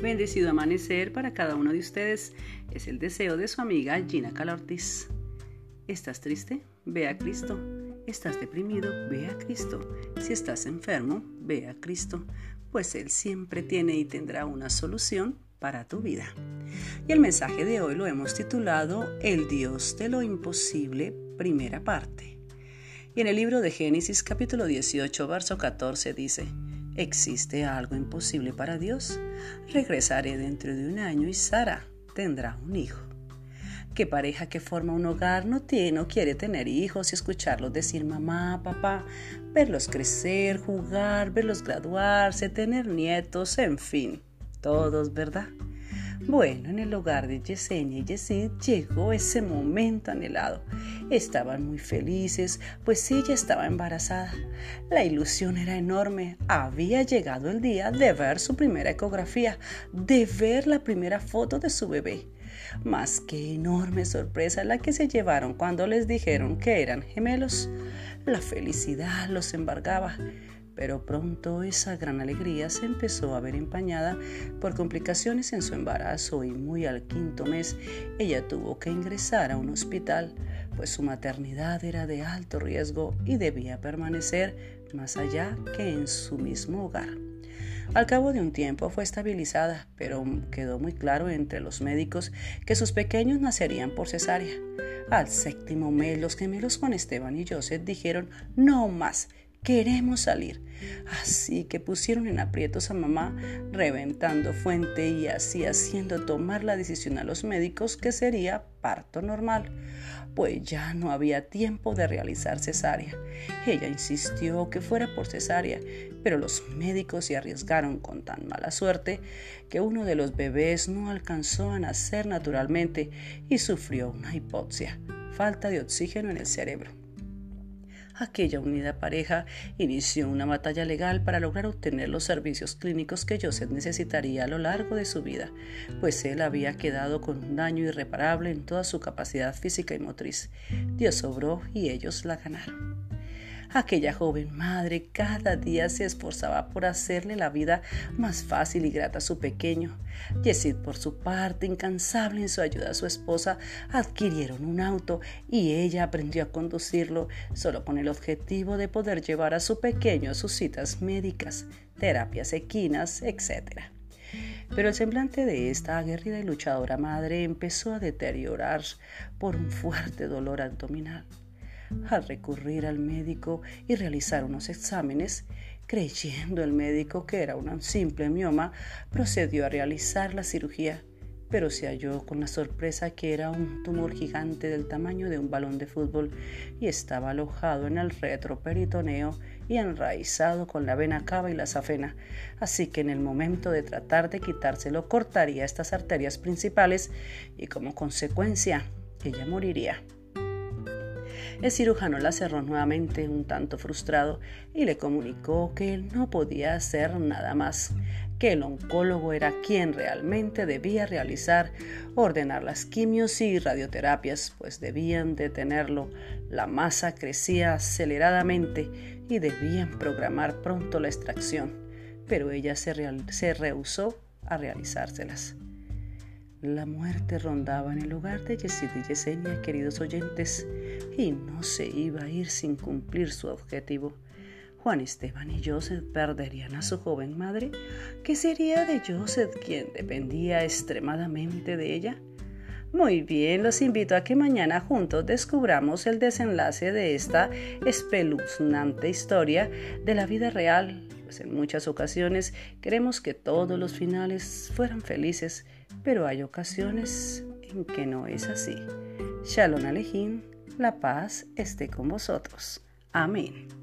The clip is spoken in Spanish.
bendecido amanecer para cada uno de ustedes es el deseo de su amiga Gina Calortis. ¿Estás triste? Ve a Cristo. ¿Estás deprimido? Ve a Cristo. Si estás enfermo, ve a Cristo, pues Él siempre tiene y tendrá una solución para tu vida. Y el mensaje de hoy lo hemos titulado El Dios de lo imposible, primera parte. Y en el libro de Génesis capítulo 18, verso 14 dice, ¿Existe algo imposible para Dios? Regresaré dentro de un año y Sara tendrá un hijo. ¿Qué pareja que forma un hogar no, tiene, no quiere tener hijos y escucharlos decir mamá, papá, verlos crecer, jugar, verlos graduarse, tener nietos, en fin, todos, ¿verdad? Bueno, en el hogar de Yesenia y Yesid llegó ese momento anhelado. Estaban muy felices, pues ella estaba embarazada. La ilusión era enorme. Había llegado el día de ver su primera ecografía, de ver la primera foto de su bebé. Más qué enorme sorpresa la que se llevaron cuando les dijeron que eran gemelos. La felicidad los embargaba pero pronto esa gran alegría se empezó a ver empañada por complicaciones en su embarazo y muy al quinto mes ella tuvo que ingresar a un hospital, pues su maternidad era de alto riesgo y debía permanecer más allá que en su mismo hogar. Al cabo de un tiempo fue estabilizada, pero quedó muy claro entre los médicos que sus pequeños nacerían por cesárea. Al séptimo mes, los gemelos Juan Esteban y Joseph dijeron no más Queremos salir. Así que pusieron en aprietos a mamá, reventando fuente y así haciendo tomar la decisión a los médicos que sería parto normal, pues ya no había tiempo de realizar cesárea. Ella insistió que fuera por cesárea, pero los médicos se arriesgaron con tan mala suerte que uno de los bebés no alcanzó a nacer naturalmente y sufrió una hipoxia, falta de oxígeno en el cerebro aquella unida pareja inició una batalla legal para lograr obtener los servicios clínicos que Joseph necesitaría a lo largo de su vida, pues él había quedado con un daño irreparable en toda su capacidad física y motriz. Dios obró y ellos la ganaron. Aquella joven madre cada día se esforzaba por hacerle la vida más fácil y grata a su pequeño. Yesid, por su parte, incansable en su ayuda a su esposa, adquirieron un auto y ella aprendió a conducirlo solo con el objetivo de poder llevar a su pequeño a sus citas médicas, terapias equinas, etc. Pero el semblante de esta aguerrida y luchadora madre empezó a deteriorar por un fuerte dolor abdominal al recurrir al médico y realizar unos exámenes, creyendo el médico que era un simple mioma, procedió a realizar la cirugía, pero se halló con la sorpresa que era un tumor gigante del tamaño de un balón de fútbol y estaba alojado en el retroperitoneo y enraizado con la vena cava y la safena, así que en el momento de tratar de quitárselo cortaría estas arterias principales y como consecuencia ella moriría. El cirujano la cerró nuevamente un tanto frustrado y le comunicó que él no podía hacer nada más, que el oncólogo era quien realmente debía realizar, ordenar las quimios y radioterapias, pues debían detenerlo. La masa crecía aceleradamente y debían programar pronto la extracción, pero ella se, se rehusó a realizárselas. La muerte rondaba en el hogar de Yesid y Yesenia, queridos oyentes, y no se iba a ir sin cumplir su objetivo. Juan Esteban y Joseph perderían a su joven madre. ¿Qué sería de Joseph, quien dependía extremadamente de ella? Muy bien, los invito a que mañana juntos descubramos el desenlace de esta espeluznante historia de la vida real, pues en muchas ocasiones queremos que todos los finales fueran felices pero hay ocasiones en que no es así. Shalom Alejim, la paz esté con vosotros. Amén.